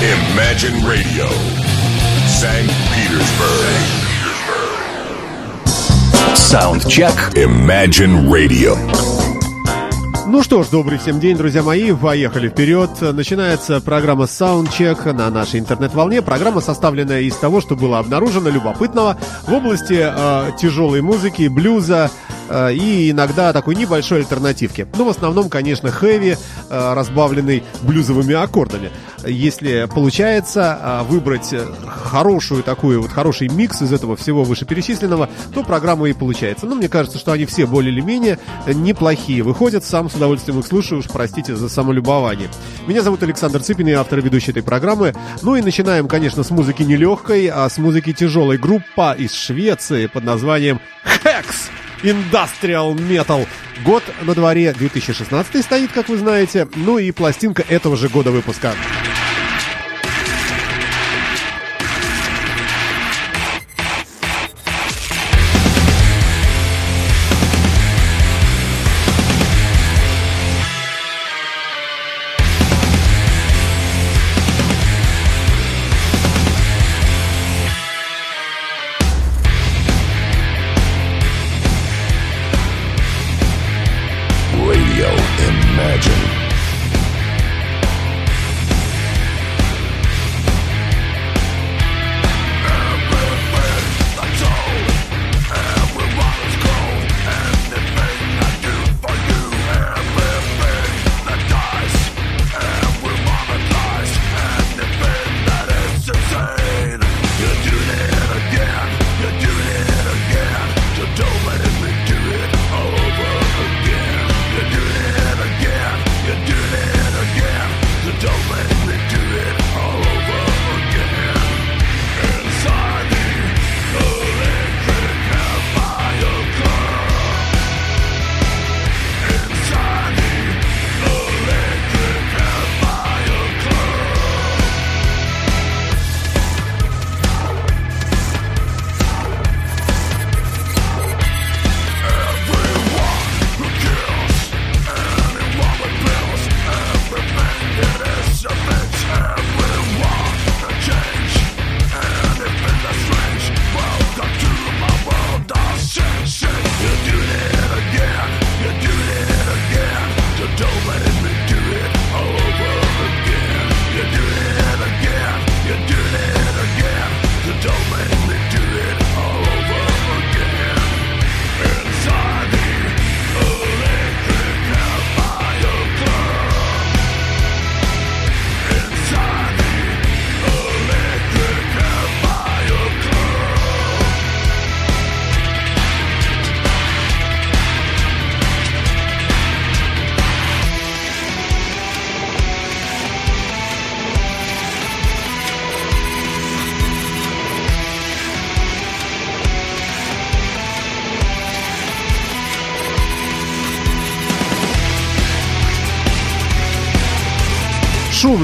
Imagine Radio, St. Petersburg. Soundcheck. Imagine Radio. Ну что ж, добрый всем день, друзья мои. Поехали вперед. Начинается программа Soundcheck на нашей интернет-волне. Программа составлена из того, что было обнаружено любопытного в области э, тяжелой музыки, блюза, и иногда такой небольшой альтернативки. Но ну, в основном, конечно, хэви, э, разбавленный блюзовыми аккордами. Если получается э, выбрать хорошую такую, вот хороший микс из этого всего вышеперечисленного, то программа и получается. Но мне кажется, что они все более или менее неплохие выходят. Сам с удовольствием их слушаю, уж простите за самолюбование. Меня зовут Александр Цыпин, я автор и ведущий этой программы. Ну и начинаем, конечно, с музыки нелегкой, а с музыки тяжелой. Группа из Швеции под названием Hex. Industrial Metal. Год на дворе 2016 стоит, как вы знаете, ну и пластинка этого же года выпуска.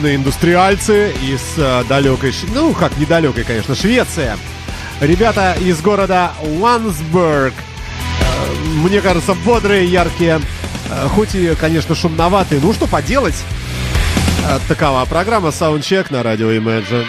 Шумные индустриальцы из э, далекой, ну как недалекой, конечно, Швеция. Ребята из города Лансберг. Э, мне кажется, бодрые, яркие, э, хоть и, конечно, шумноватые. Ну что поделать? Э, такова программа Soundcheck на радио Imagine.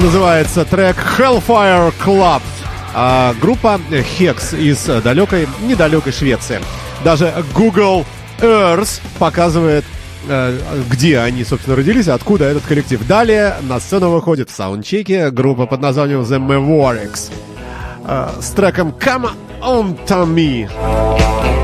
Называется трек Hellfire Club. А, группа Hex из далекой, недалекой Швеции. Даже Google Earth показывает, э, где они, собственно, родились, откуда этот коллектив. Далее на сцену выходит в саундчеке группа под названием The Mavericks э, с треком Come On To Me.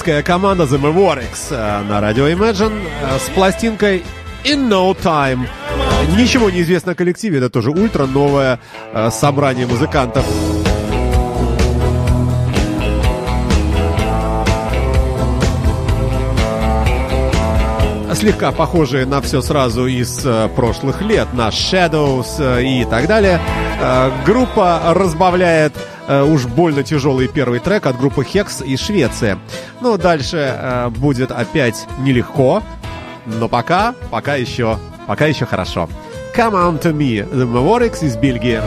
Бельгийская команда The Mavericks э, на радио Imagine э, с пластинкой In No Time. Ничего не известно о коллективе, это тоже ультра новое э, собрание музыкантов. слегка похожие на все сразу из прошлых лет, на Shadows и так далее. Группа разбавляет э, уж больно тяжелый первый трек от группы Hex из Швеции. Ну, дальше э, будет опять нелегко, но пока, пока еще, пока еще хорошо. Come on to me, The Mavericks из Бельгии.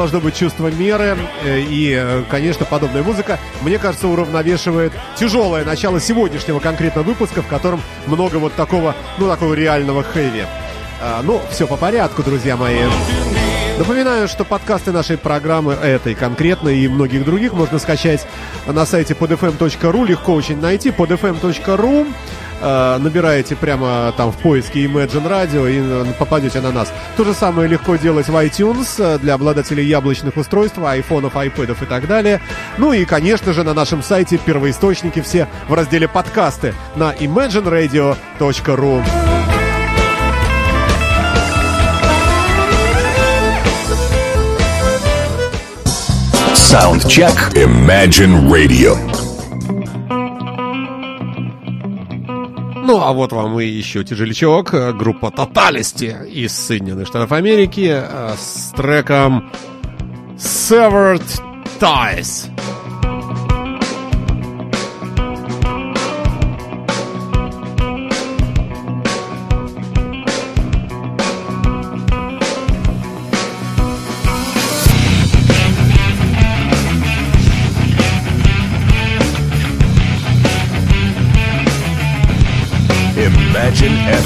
Должно быть чувство меры. Э, и, э, конечно, подобная музыка, мне кажется, уравновешивает тяжелое начало сегодняшнего конкретно выпуска, в котором много вот такого, ну, такого реального хэви. А, ну, все по порядку, друзья мои. Напоминаю, что подкасты нашей программы, этой конкретно и многих других, можно скачать на сайте podfm.ru, легко очень найти, podfm.ru. Э, набираете прямо там в поиске Imagine Radio и э, попадете на нас. То же самое легко делать в iTunes э, для обладателей яблочных устройств, айфонов, айпэдов и так далее. Ну и, конечно же, на нашем сайте первоисточники все в разделе подкасты на imagineradio.ru. Soundcheck Imagine Radio. Ну, а вот вам и еще тяжелячок. Группа Totality из Соединенных Штатов Америки э, с треком Severed Ties.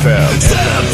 FM.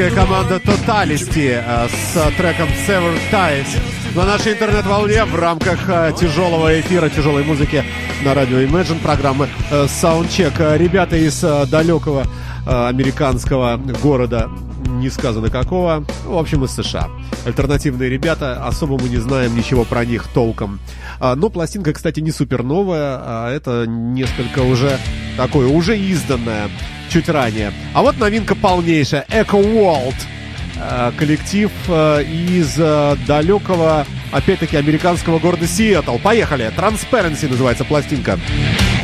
Американская команда Totality э, с треком Sever Ties на нашей интернет-волне в рамках э, тяжелого эфира, тяжелой музыки на радио Imagine программы э, Soundcheck. Ребята из далекого американского города, не сказано какого, в общем, из США. Альтернативные ребята, особо мы не знаем ничего про них толком. Но пластинка, кстати, не супер новая, а это несколько уже такое, уже изданное чуть ранее. А вот новинка полнейшая. Echo World. Э, коллектив э, из э, далекого, опять-таки, американского города Сиэтл. Поехали. Transparency называется пластинка. вот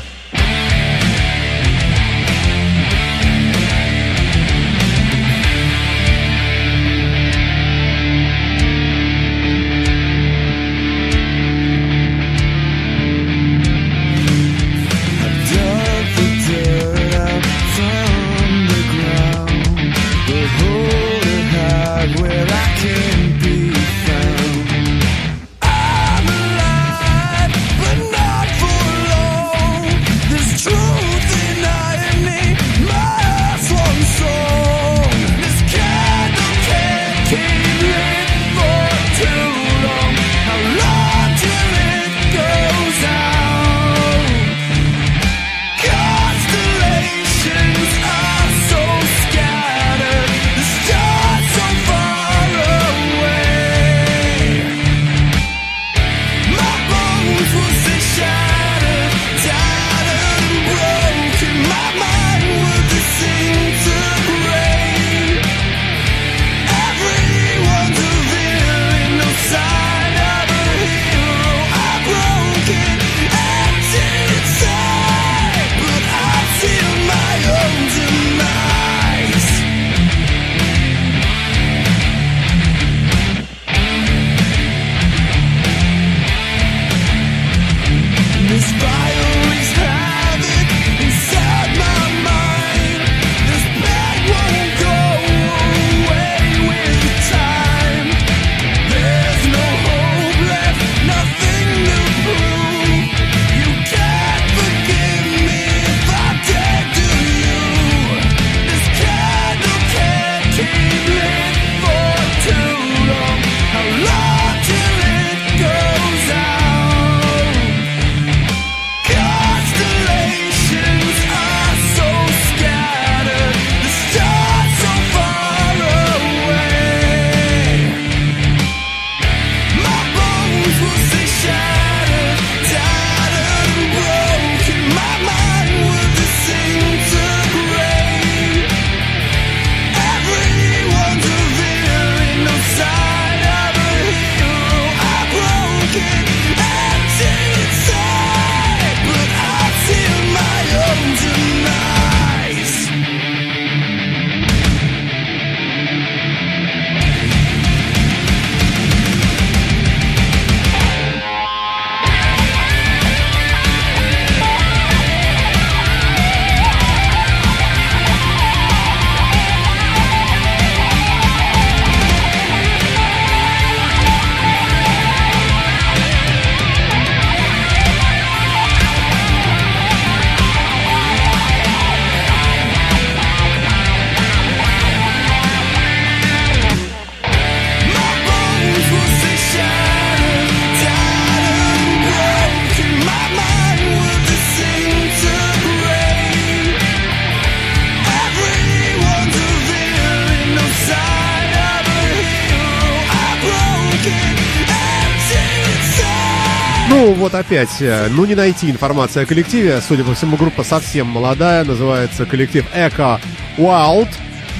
опять, э, ну не найти информацию о коллективе. Судя по всему, группа совсем молодая. Называется коллектив Echo Wild.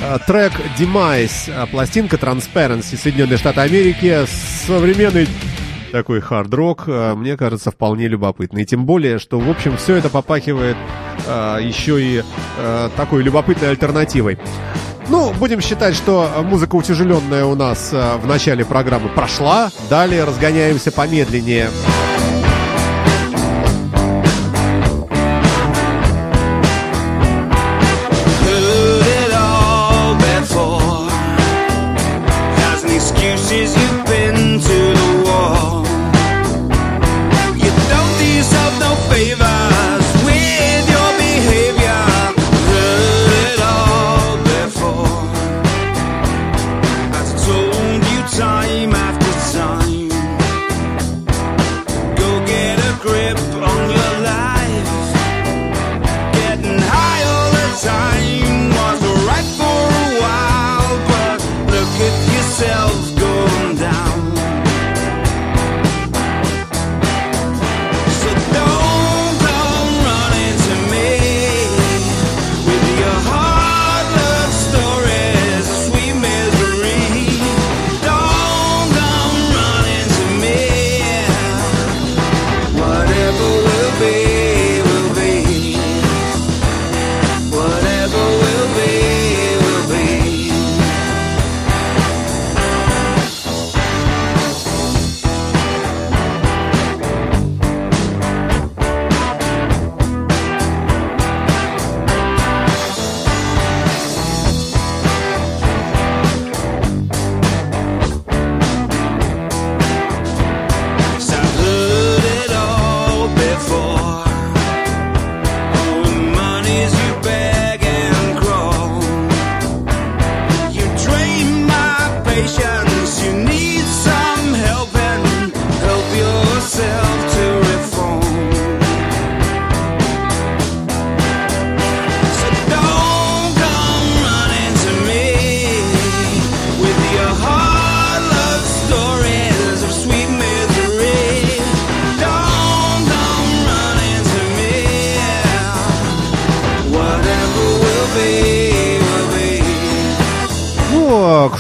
Э, трек Demise, э, пластинка Transparency, Соединенные Штаты Америки. Современный такой хард-рок, мне кажется, вполне любопытный. И тем более, что, в общем, все это попахивает еще и такой любопытной альтернативой. Ну, будем считать, что музыка утяжеленная у нас в начале программы прошла. Далее разгоняемся помедленнее.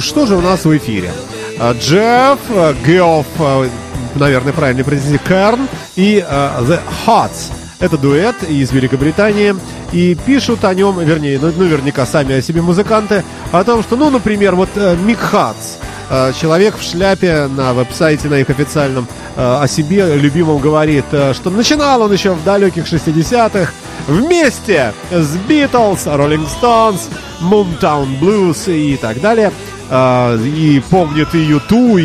Что же у нас в эфире? Джефф, Геофф, наверное, правильно произнести, Керн и The Hots. Это дуэт из Великобритании. И пишут о нем, вернее, ну, наверняка сами о себе музыканты, о том, что, ну, например, вот Мик Хатс, человек в шляпе на веб-сайте, на их официальном, о себе любимом говорит, что начинал он еще в далеких 60-х вместе с Beatles, Rolling Stones, Moontown Blues и так далее – а, и помнит и Юту, и,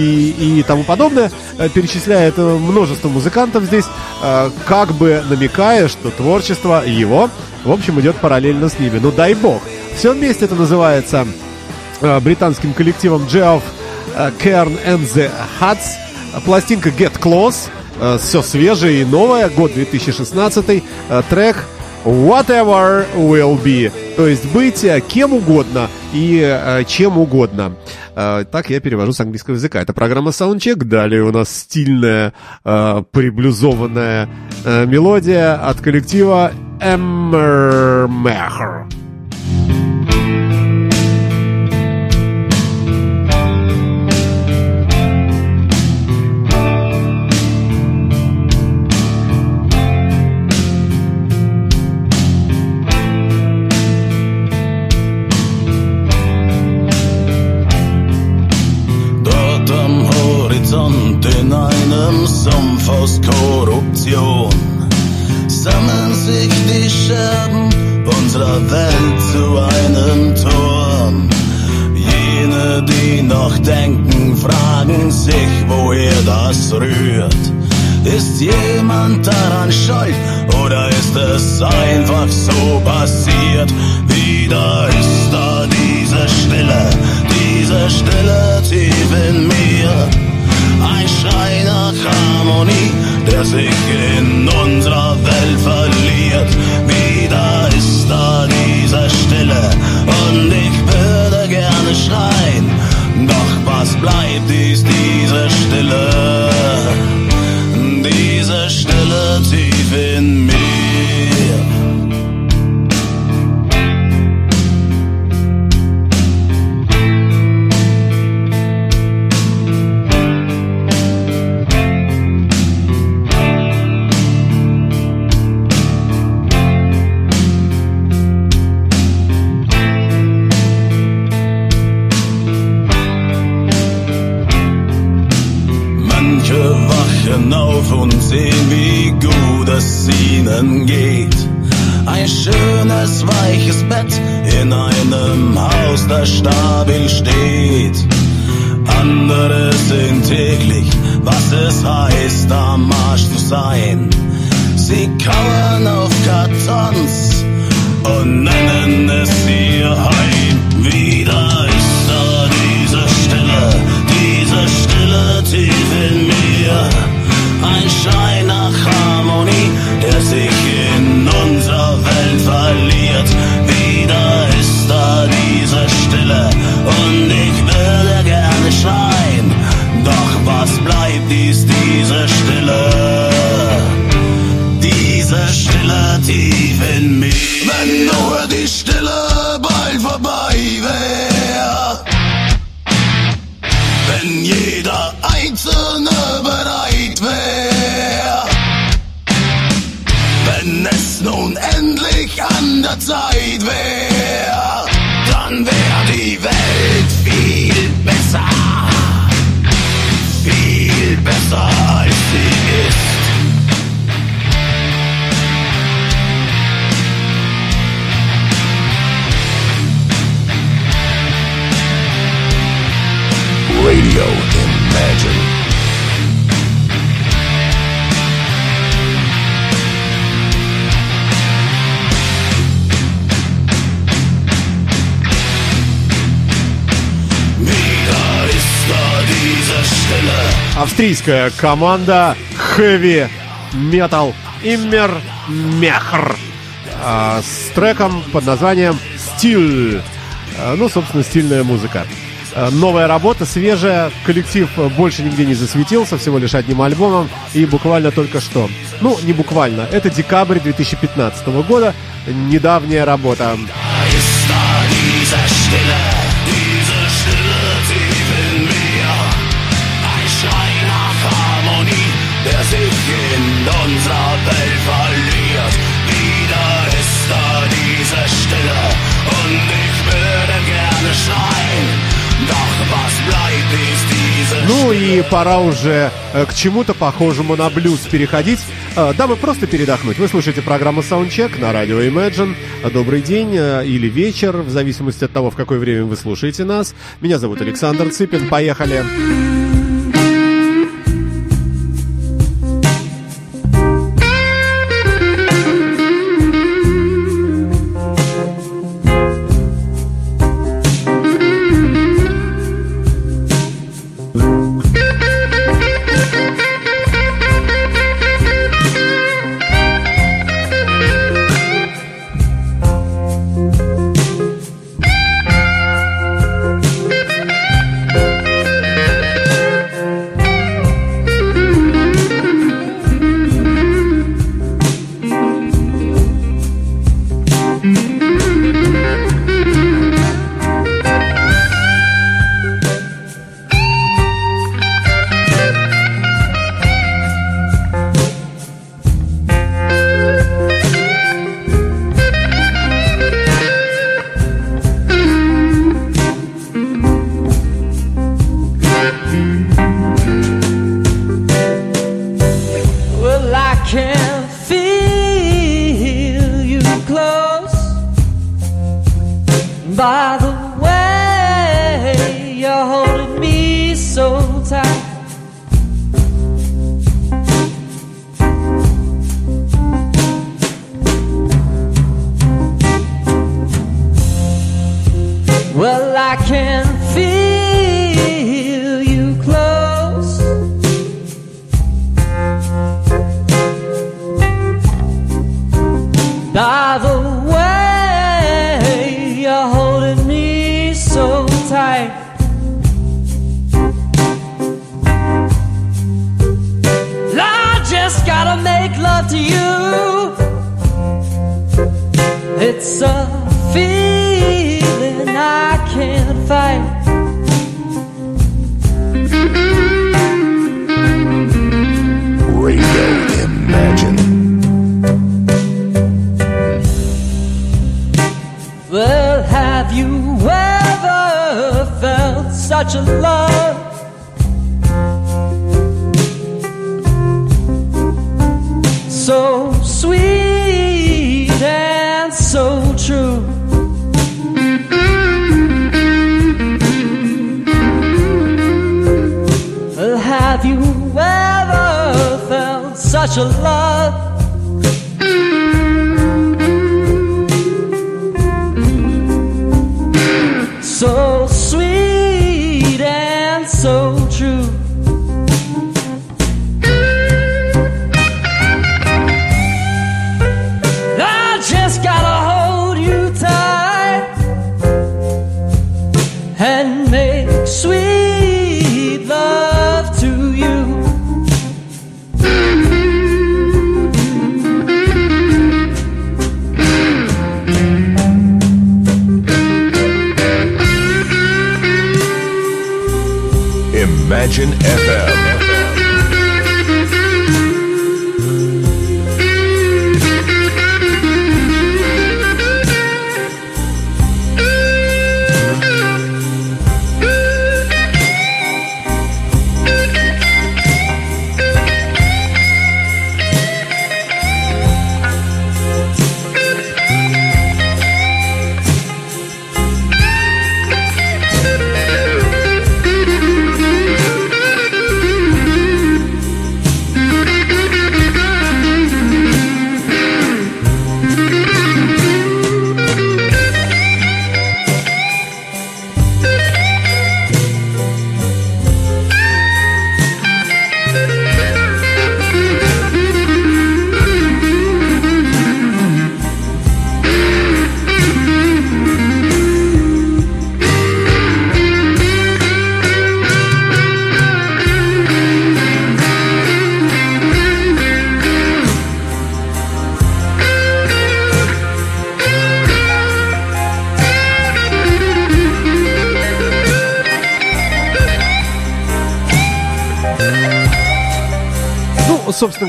и тому подобное, э, перечисляет множество музыкантов здесь, а, как бы намекая, что творчество его, в общем, идет параллельно с ними. Ну, дай бог. Все вместе это называется а, британским коллективом Geoff Cairn and the Huts. Пластинка Get Close. Все свежее и новое. Год 2016. Трек Whatever will be. То есть быть э, кем угодно и э, чем угодно. Э, так я перевожу с английского языка. Это программа Soundcheck. Далее у нас стильная, приблюзованная мелодия от коллектива Emmermacher. Illusion sammeln sich die Scherben unserer Welt zu einem Turm. Jene, die noch denken, fragen sich, woher das rührt. Ist jemand daran scheu oder ist es einfach so passiert? Wieder ist da diese Stille, diese Stille tief in mir. Ein Schrei nach Harmonie der sich in unserer Welt verliert. Wieder ist da diese Stille und ich würde gerne schreien. Doch was bleibt, ist diese Stille, diese Stille tief in mir. alltäglich, was es heißt, am Arsch zu sein. Sie kauern auf Kartons und nennen es ihr Heim. dies diese Stille, diese Stille tief in mir. Wenn nur die австрийская команда Heavy Metal Immer Mechr а, с треком под названием «Стиль». А, ну, собственно, стильная музыка. А, новая работа, свежая. Коллектив больше нигде не засветился, всего лишь одним альбомом. И буквально только что. Ну, не буквально. Это декабрь 2015 года. Недавняя работа. Ну и пора уже э, к чему-то похожему на блюз переходить, э, дабы просто передохнуть. Вы слушаете программу Soundcheck на радио Imagine. Добрый день э, или вечер, в зависимости от того, в какое время вы слушаете нас. Меня зовут Александр Цыпин. Поехали! Поехали! To you. It's a feeling I can't fight. Radio Imagine. Well, have you ever felt such a love?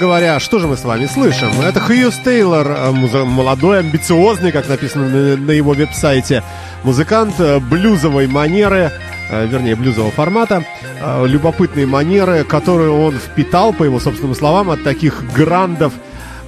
Говоря, что же мы с вами слышим? Это Хьюз Тейлор, э, молодой, амбициозный, как написано на, его веб-сайте, музыкант э, блюзовой манеры, э, вернее, блюзового формата, любопытные манеры, которые он впитал, по его собственным словам, от таких грандов,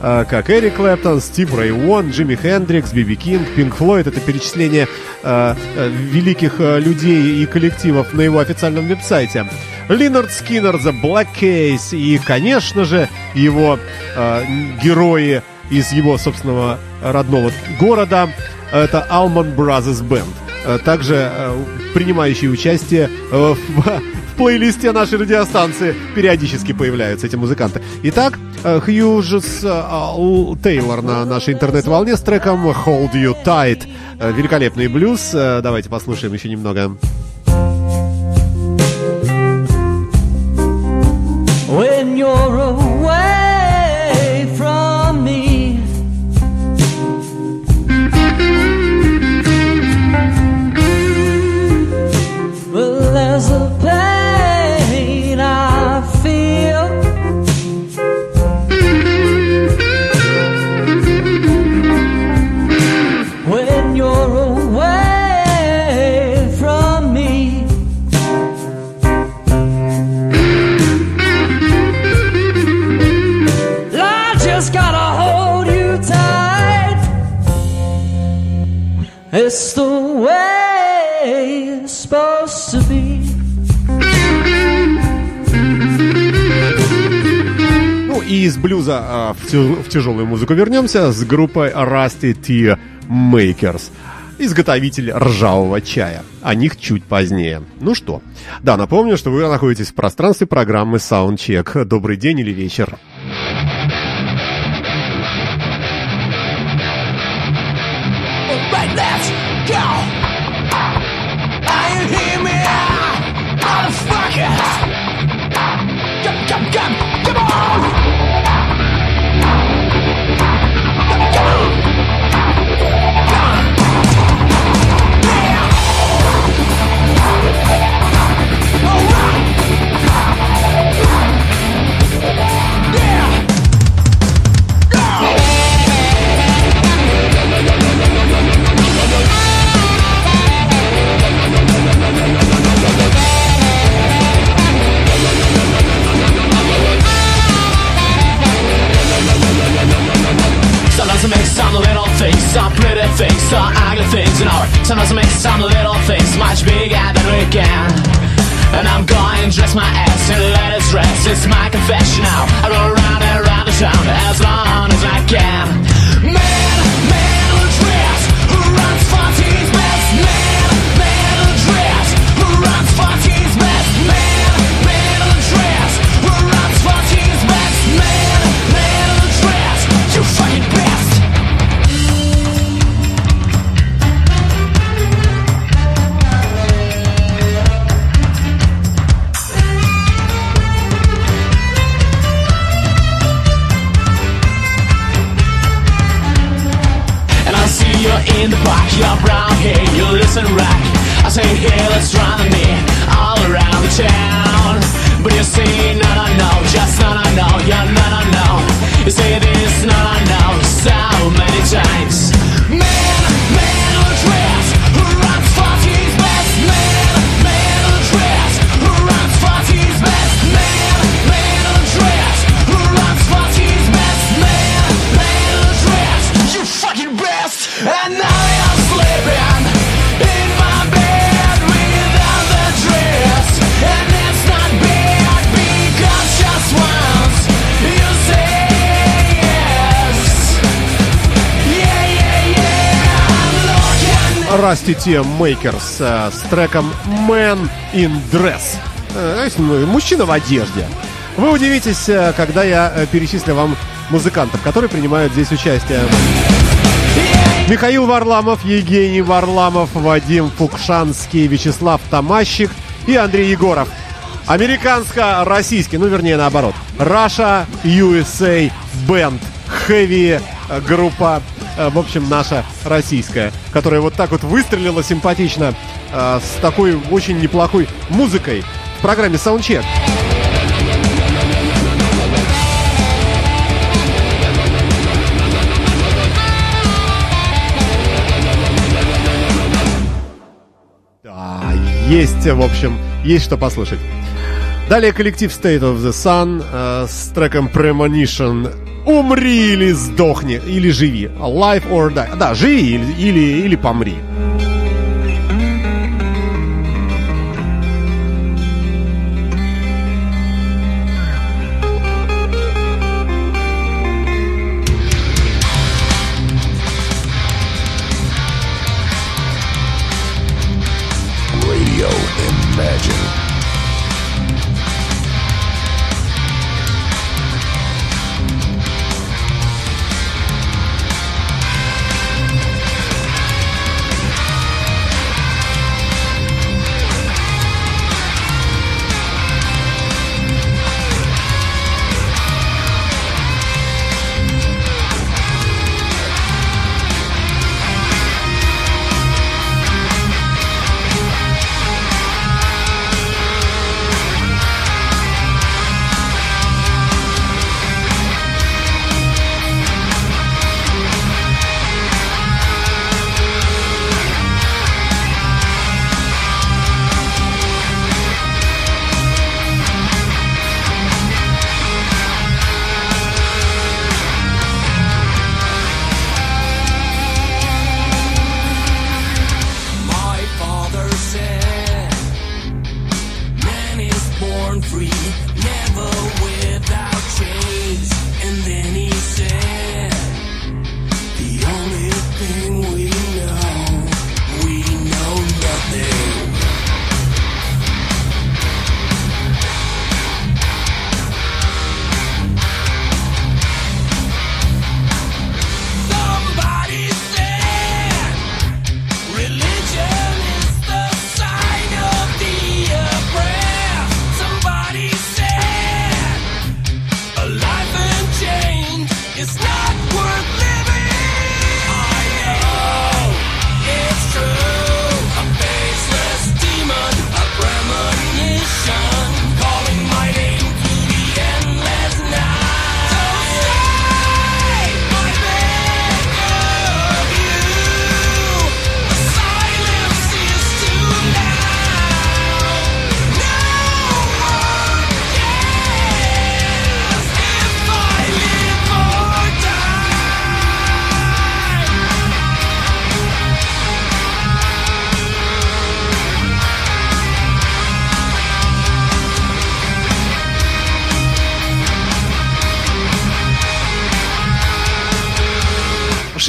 как Эрик Клэптон, Стив Рэй Уон, Джимми Хендрикс, Биби Кинг, Пинк Флойд. Это перечисление э, великих людей и коллективов на его официальном веб-сайте. Линард Скиннер, The Black Case и, конечно же, его э, герои из его собственного родного города. Это Almond Brothers Band. Э, также э, принимающие участие э, в, плейлисте нашей радиостанции периодически появляются эти музыканты. Итак, Хьюжес Тейлор на нашей интернет-волне с треком Hold You Tight. Великолепный блюз. Давайте послушаем еще немного. Из блюза а, в, в тяжелую музыку вернемся с группой Rusty Tea Makers. Изготовитель ржавого чая. О них чуть позднее. Ну что, да, напомню, что вы находитесь в пространстве программы Soundcheck. Добрый день или вечер. Things, some ugly things in our Sometimes I make some little things much bigger than we can. And I'm going to dress my ass in latest dress. It's my confession now. I go around and around the town as long as I can in the park, you're brown hair, you listen right. I say, hey, let's run me all around the town. But you say, no, no, no, just no, no, no, yeah, no, no, no. You say this, no, no, no, so many times. Man, man who dress, Rusty Makers э, с треком Man in Dress. Э, ну, мужчина в одежде. Вы удивитесь, э, когда я перечислю вам музыкантов, которые принимают здесь участие. Михаил Варламов, Евгений Варламов, Вадим Фукшанский, Вячеслав Тамащик и Андрей Егоров. Американско-российский, ну вернее наоборот. Russia USA Band. Э, группа, в общем, наша российская, которая вот так вот выстрелила симпатично э, с такой очень неплохой музыкой в программе. Да, есть, в общем, есть что послушать. Далее коллектив State of the Sun э, с треком Premonition «Умри или сдохни, или живи». Life or die. Да, живи или, или, или помри.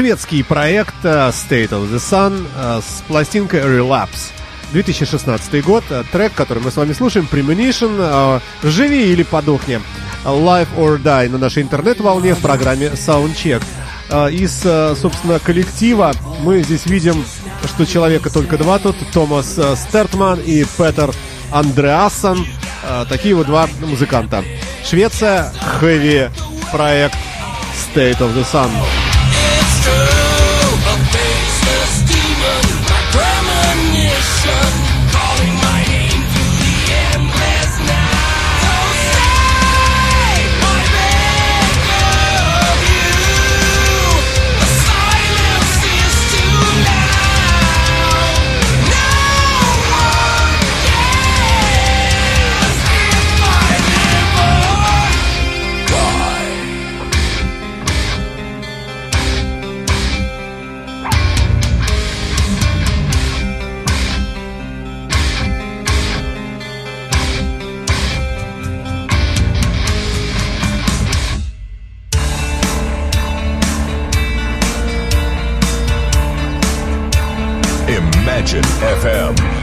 Шведский проект э, State of the Sun э, с пластинкой Relapse. 2016 год. Э, Трек, который мы с вами слушаем, Premonition. Живи или подохни. Live or Die на нашей интернет-волне в программе Soundcheck. Из, собственно, коллектива мы здесь видим, что человека только два тут. Томас Стертман и Петер Андреасон. Такие вот два музыканта. Швеция, хэви проект State of the Sun. Legend FM.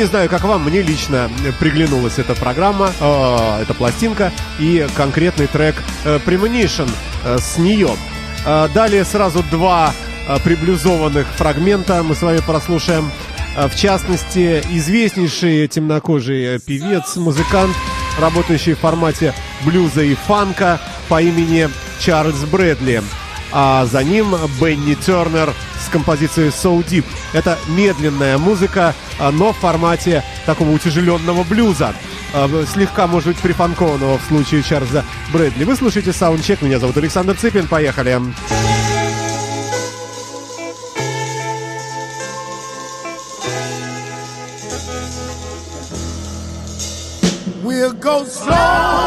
не знаю, как вам, мне лично э, приглянулась эта программа, э, эта пластинка и конкретный трек э, Premonition э, с нее. Э, далее сразу два э, приблюзованных фрагмента мы с вами прослушаем. Э, в частности, известнейший темнокожий э, певец, музыкант, работающий в формате блюза и фанка по имени Чарльз Брэдли. А за ним Бенни Тернер – Композиции So Deep. Это медленная музыка, а, но в формате такого утяжеленного блюза. А, слегка, может быть, припанкованного в случае Чарльза Брэдли. Вы слушаете саундчек. Меня зовут Александр Цыпин. Поехали. Поехали. go slow.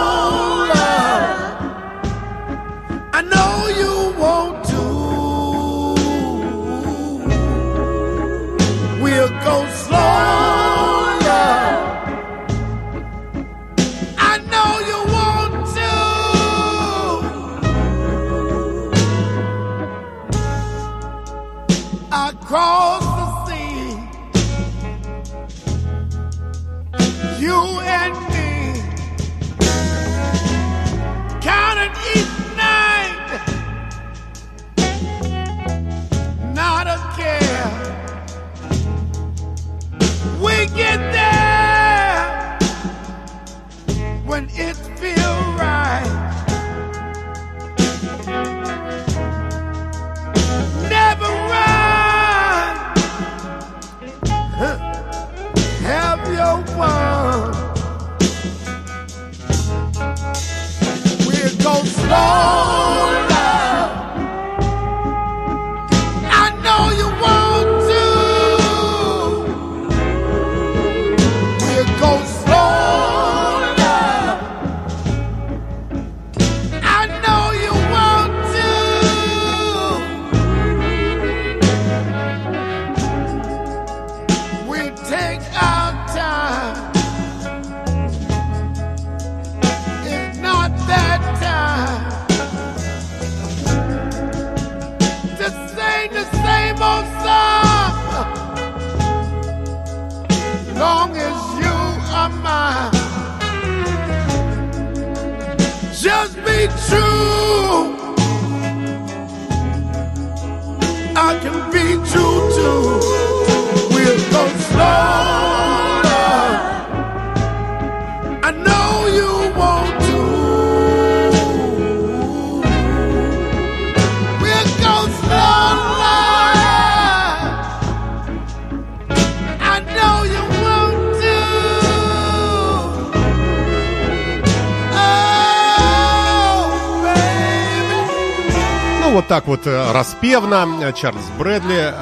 вот так вот э, распевно Чарльз Брэдли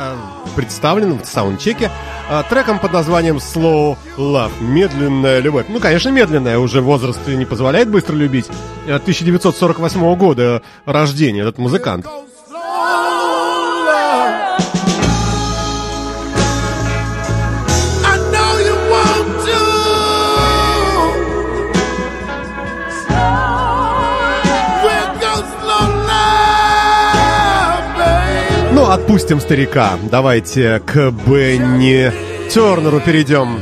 представлен в саундчеке э, треком под названием Slow Love. Медленная любовь. Ну, конечно, медленная. Уже возраст не позволяет быстро любить. 1948 года рождения этот музыкант. отпустим старика. Давайте к Бенни Тернеру перейдем.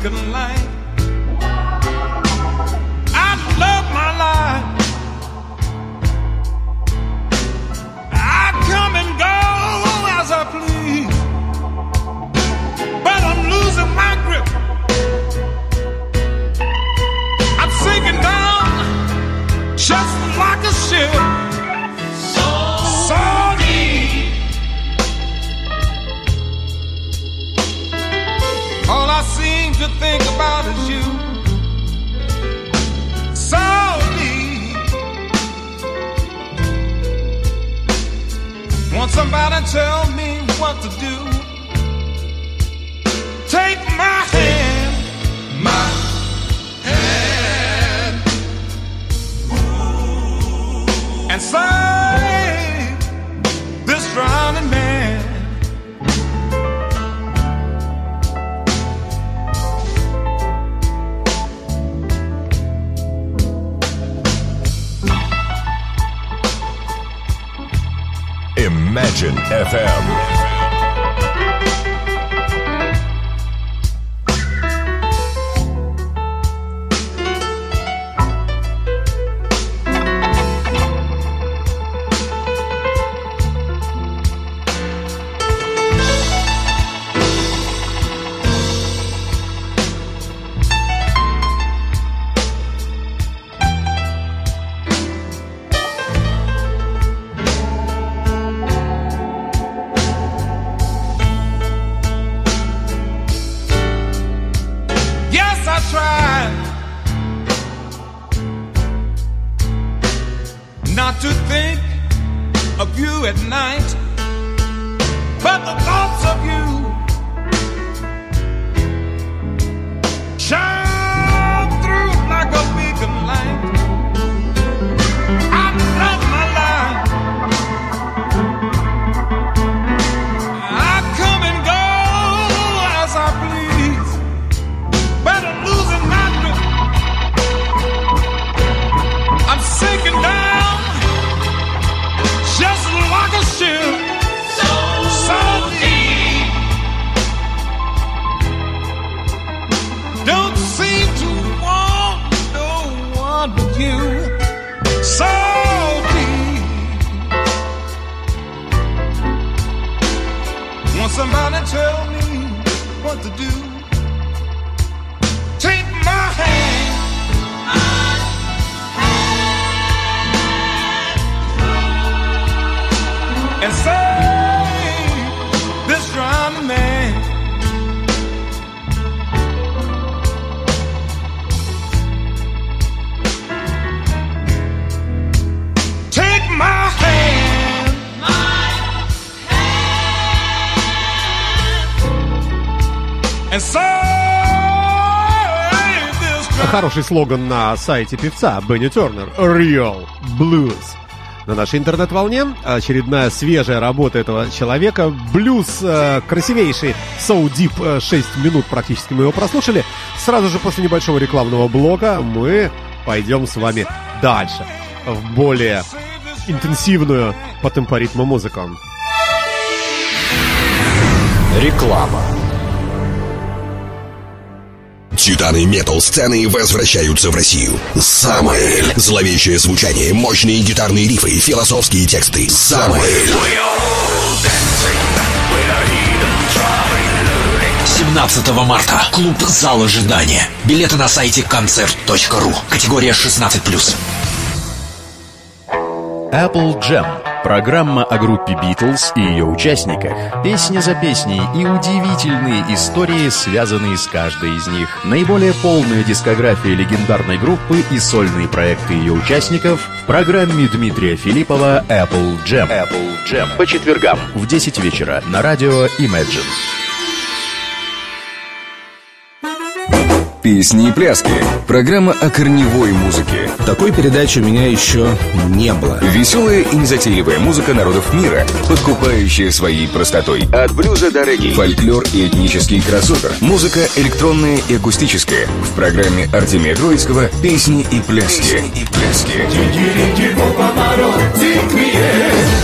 Beacon light. Somebody tell me what to do? Imagine FM. To think of you at night, but the thoughts Хороший слоган на сайте певца Бенни Тернер. Real Blues. На нашей интернет-волне очередная свежая работа этого человека. Блюз э, красивейший. So Deep э, 6 минут практически мы его прослушали. Сразу же после небольшого рекламного блока мы пойдем с вами дальше. В более интенсивную по темпоритму музыку. Реклама. Титаны метал-сцены возвращаются в Россию. Самоэль. Зловещее звучание, мощные гитарные рифы, философские тексты. Самоэль. 17 марта. Клуб «Зал ожидания». Билеты на сайте концерт.ру. Категория 16+. Apple Jam. Программа о группе Beatles и ее участниках. Песня за песней и удивительные истории, связанные с каждой из них. Наиболее полная дискография легендарной группы и сольные проекты ее участников в программе Дмитрия Филиппова Apple Jam. Apple Jam. По четвергам в 10 вечера на радио Imagine. Песни и пляски. Программа о корневой музыке. Такой передачи у меня еще не было. Веселая и незатейливая музыка народов мира, подкупающая своей простотой. От блюза до регги. Фольклор и этнический кроссовер. Музыка электронная и акустическая. В программе Артемия Троицкого «Песни и пляски». Песни и пляски.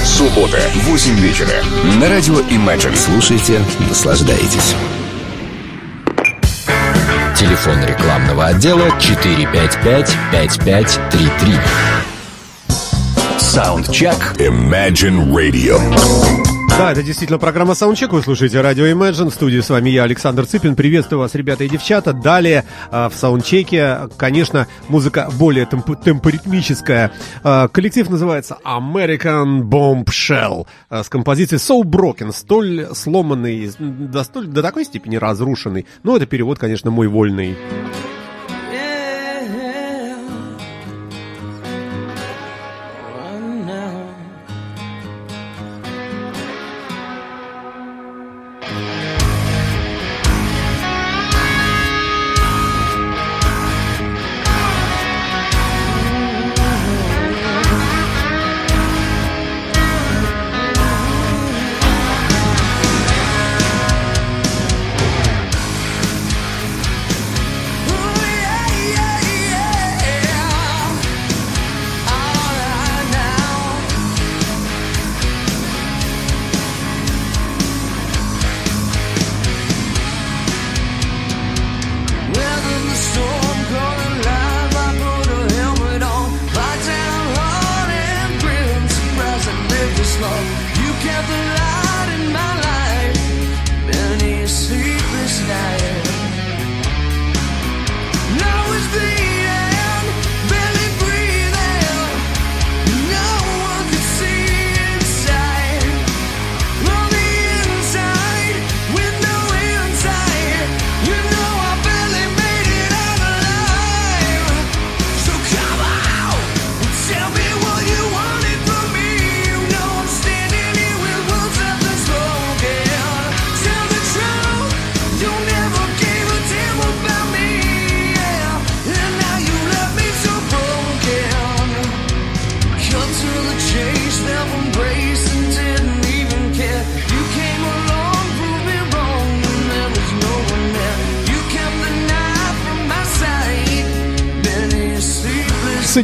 Суббота, 8 вечера. На радио Imagine. Слушайте, наслаждайтесь. Телефон рекламного отдела 455-5533. Саундчек. Imagine Radio. Да, это действительно программа Soundcheck. Вы слушаете радио Imagine. В студии с вами я, Александр Цыпин. Приветствую вас, ребята и девчата. Далее э, в саундчеке, конечно, музыка более темп- темпоритмическая. Э, коллектив называется American Bombshell э, с композицией So Broken, столь сломанный, до, столь, до такой степени разрушенный. Ну, это перевод, конечно, мой вольный.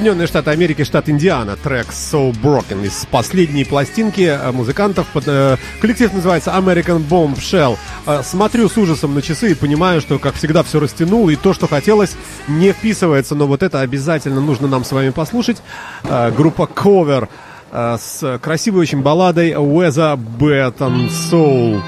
Соединенные Штаты Америки, штат Индиана, трек So Broken из последней пластинки э, музыкантов. Э, коллектив называется American Bombshell. Э, смотрю с ужасом на часы и понимаю, что, как всегда, все растянул, и то, что хотелось, не вписывается, но вот это обязательно нужно нам с вами послушать. Группа Cover с красивой очень балладой Weather Beaten Soul.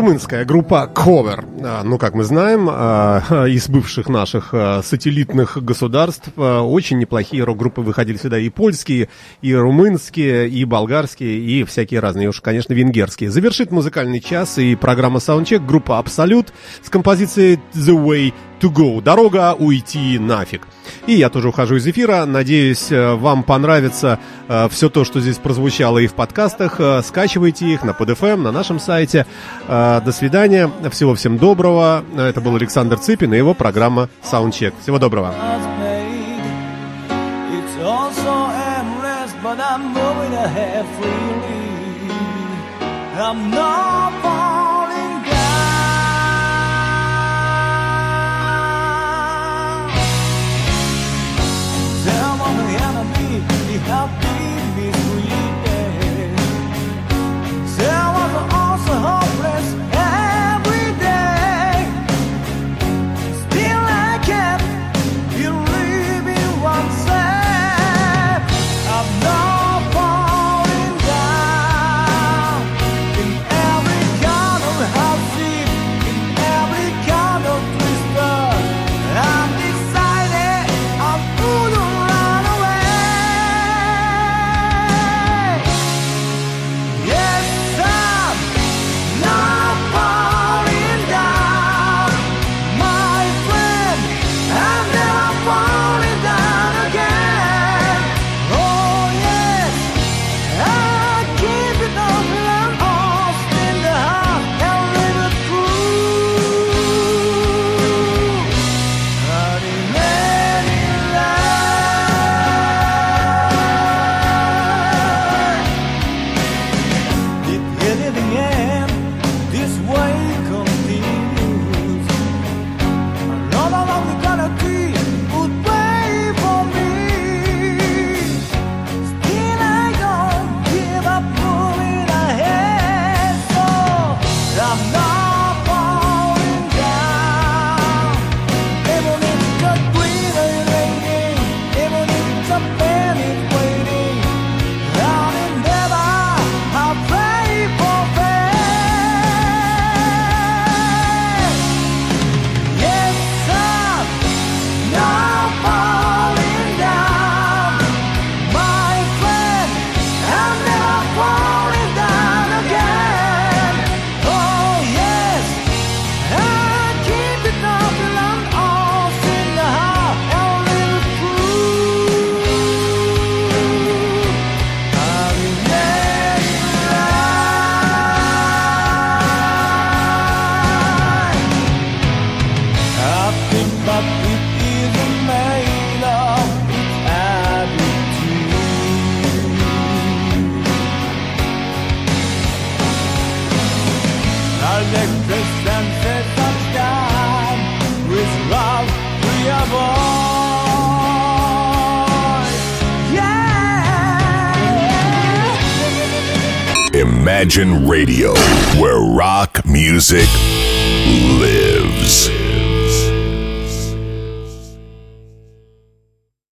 румынская группа Cover. А, ну, как мы знаем, а, из бывших наших а, сателлитных государств очень неплохие рок-группы выходили сюда и польские, и румынские, и болгарские, и всякие разные, уж, конечно, венгерские. Завершит музыкальный час и программа Soundcheck группа Абсолют с композицией The Way to Go. Дорога уйти нафиг. И я тоже ухожу из эфира. Надеюсь, э, вам понравится э, все то, что здесь прозвучало и в подкастах. Э, скачивайте их на PDFM, эм, на нашем сайте. Э, до свидания. Всего всем доброго доброго. Это был Александр Цыпин и его программа "Soundcheck". Всего доброго. I'm not far Religion Radio, where rock music